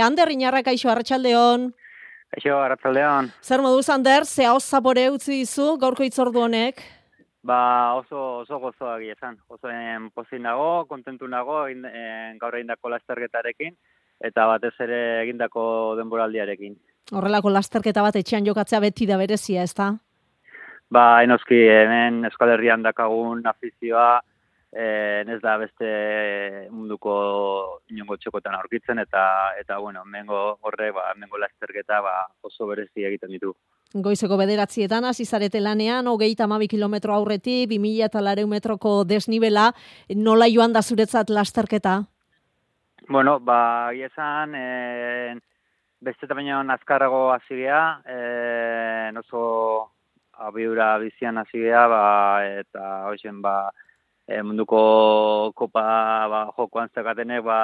Ander Inarra kaixo Arratsaldeon. Kaixo Arratsaldeon. Zer moduz Ander, ze hau zapore utzi dizu gaurko itzordu honek? Ba, oso oso gozoak esan. Oso en pozin nago, kontentu nago en, gaur egindako lasterketarekin eta batez ere egindako denboraldiarekin. Horrelako lasterketa bat etxean jokatzea beti da berezia, ezta? Ba, enoski hemen Euskal Herrian dakagun afizioa eh ez da beste munduko inongo txokotan aurkitzen eta eta bueno, mengo horre ba mengo lasterketa ba oso berezi egiten ditu. Goizeko bederatzietan hasi zarete lanean 32 kilometro aurreti 2400 metroko desnibela nola joan da zuretzat lasterketa? Bueno, ba iesan eh beste baino azkarrago hasi gea, eh oso abiura bizian hasi gea ba eta hoizen ba e, munduko kopa ba, jokoan zekatene ba,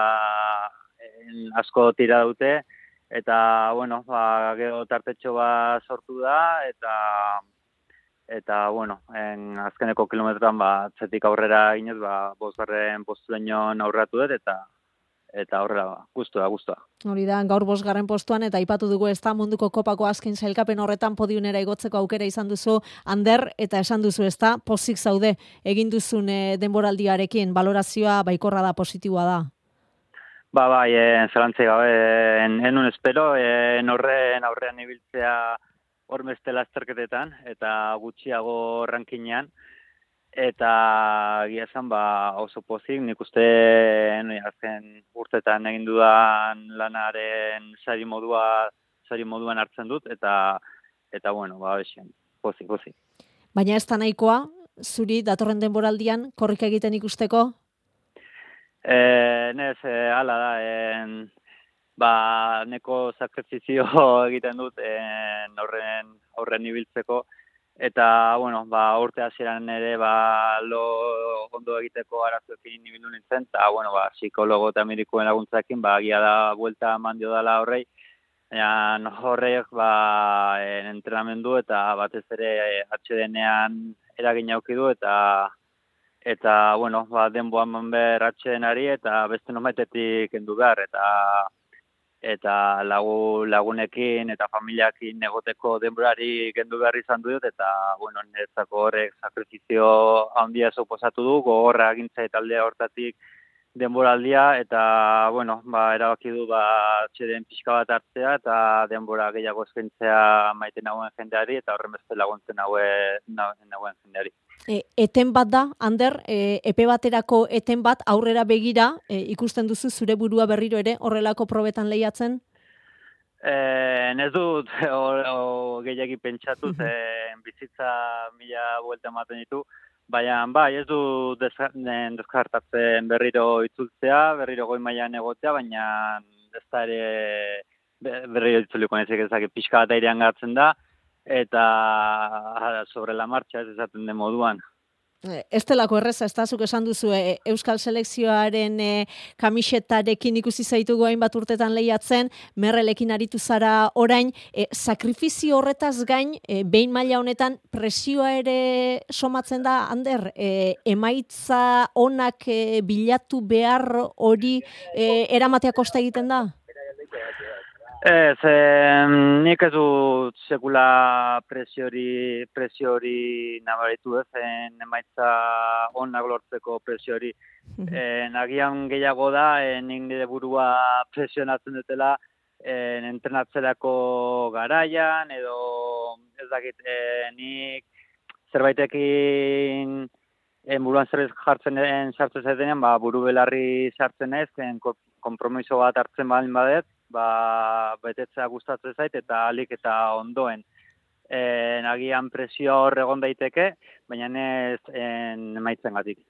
en, asko tira dute, eta, bueno, ba, gero tartetxo ba sortu da, eta, eta, bueno, en, azkeneko kilometroan, ba, txetik aurrera ginez, ba, bosgarren postuen aurratu dut, eta, eta horrela ba, gustua, gustua. Hori da, gaur bosgarren postuan eta aipatu dugu ez da munduko kopako azken zailkapen horretan podiunera igotzeko aukera izan duzu Ander eta esan duzu ez da, pozik zaude egin duzun e, denboraldiarekin, balorazioa baikorra da, positiboa da. Ba, bai, e, zelantzi gabe, en, enun espero, en horren aurrean ibiltzea hormeste lasterketetan eta gutxiago rankinean, eta gia esan ba oso pozik, nik uste azken urtetan egin dudan lanaren sari modua sari moduan hartzen dut eta eta bueno, ba besen, pozik, pozik. Baina ez da nahikoa, zuri datorren denboraldian korrika egiten ikusteko? Eh, nez, eh, ala da, en, ba, neko sakrifizio egiten dut en, horren, horren ibiltzeko, eta bueno, ba urte hasieran ere ba lo ondo egiteko arazoekin ibildu nintzen ta bueno, ba psikologo eta medikuen laguntzarekin ba agia da vuelta emandio dala horrei. No horrek ba en entrenamendu eta batez ere HDNean eragin auki du eta eta bueno, ba denboan man ber HDNari eta beste nomaitetik kendu behar eta eta lagu, lagunekin eta familiakin egoteko denborari gendu behar izan dut, eta, bueno, niretzako horrek sakrifizio handia suposatu du, gogorra agintza eta aldea hortatik denboraldia, eta, bueno, ba, erabaki du, ba, txeden pixka bat hartzea, eta denbora gehiago eskentzea maite nagoen jendeari, eta horren beste laguntzen nagoen, nagoen jendeari. E, eten bat da, Ander, e, epe baterako eten bat aurrera begira e, ikusten duzu zure burua berriro ere horrelako probetan lehiatzen? E, ez dut gehiagi pentsatu, ze bizitza mila buelta ematen ditu, baina bai, ez du deskartatzen berriro itzultzea, berriro goi mailan egotea, baina ez da ere berriro itzuliko nezik ezak pixka bat airean gatzen da, eta sobre la marcha ez esaten de moduan. Estelako erreza, ez zuk esan duzu, e, Euskal Selekzioaren e, kamisetarekin ikusi zaitugu hainbat urtetan lehiatzen, merrelekin aritu zara orain, e, sakrifizio horretaz gain, e, behin maila honetan, presioa ere somatzen da, Ander, e, emaitza onak e, bilatu behar hori e, eramatea kosta egiten da? Ez, eh, nik ez dut sekula presiori, presiori nabaritu ez, en emaitza onak lortzeko presiori. Eh, nagian gehiago da, eh, nik nire burua presionatzen dutela, eh, entrenatzerako garaian, edo ez dakit, eh, nik zerbaitekin en buruan zerbait jartzen sartzen zaitenean, ba, buru belarri sartzen ez, en kompromiso bat hartzen badin badet, ba, betetzea gustatzen zait eta alik eta ondoen e, nagian presio hor egon daiteke, baina ez en emaitzen gatik.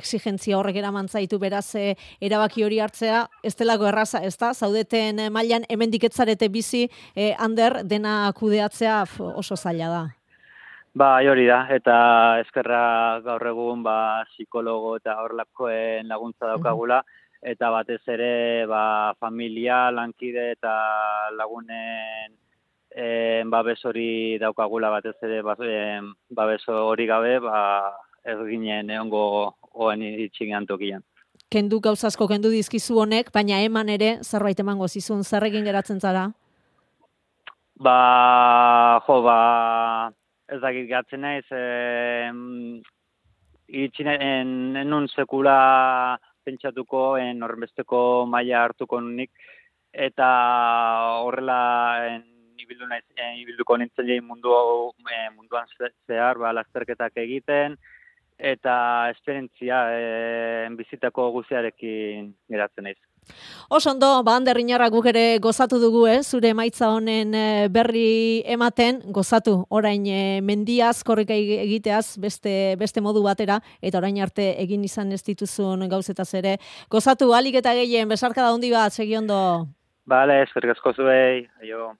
Exigentzia horrek eraman zaitu beraz e, erabaki hori hartzea, ez delako erraza, ez da? Zaudeten e, mailan hemen diketzarete bizi, e, Ander, dena kudeatzea oso zaila da. Ba, hori da, eta eskerra gaur egun ba, psikologo eta horlakoen laguntza daukagula, eta batez ere ba, familia, lankide eta lagunen e, babes hori daukagula batez ere ba, babes hori gabe ba, ez ginen egongo oen itxingan tokian. kendu gauzasko kendu dizkizu honek, baina eman ere zerbait emango zizun, zerrekin geratzen zara? Ba, jo, ba, ez dakit gatzen naiz, e, itxinen, enun sekula pentsatuko, en horrenbesteko maila hartuko nik, eta horrela en, ibildu naiz, en, ibilduko nintzen mundu, e, munduan zehar, ba, lasterketak egiten, eta esperientzia e, bizitako guziarekin geratzen naiz. Oso ondo, ba, guk ere gozatu dugu, eh? zure emaitza honen eh, berri ematen, gozatu, orain e, mendiaz, korrika egiteaz, beste, beste modu batera, eta orain arte egin izan ez dituzun gauzetaz ere. Gozatu, alik eta gehien, besarka da hundi bat, segi ondo. Bale, eskerrik asko zuei, aio.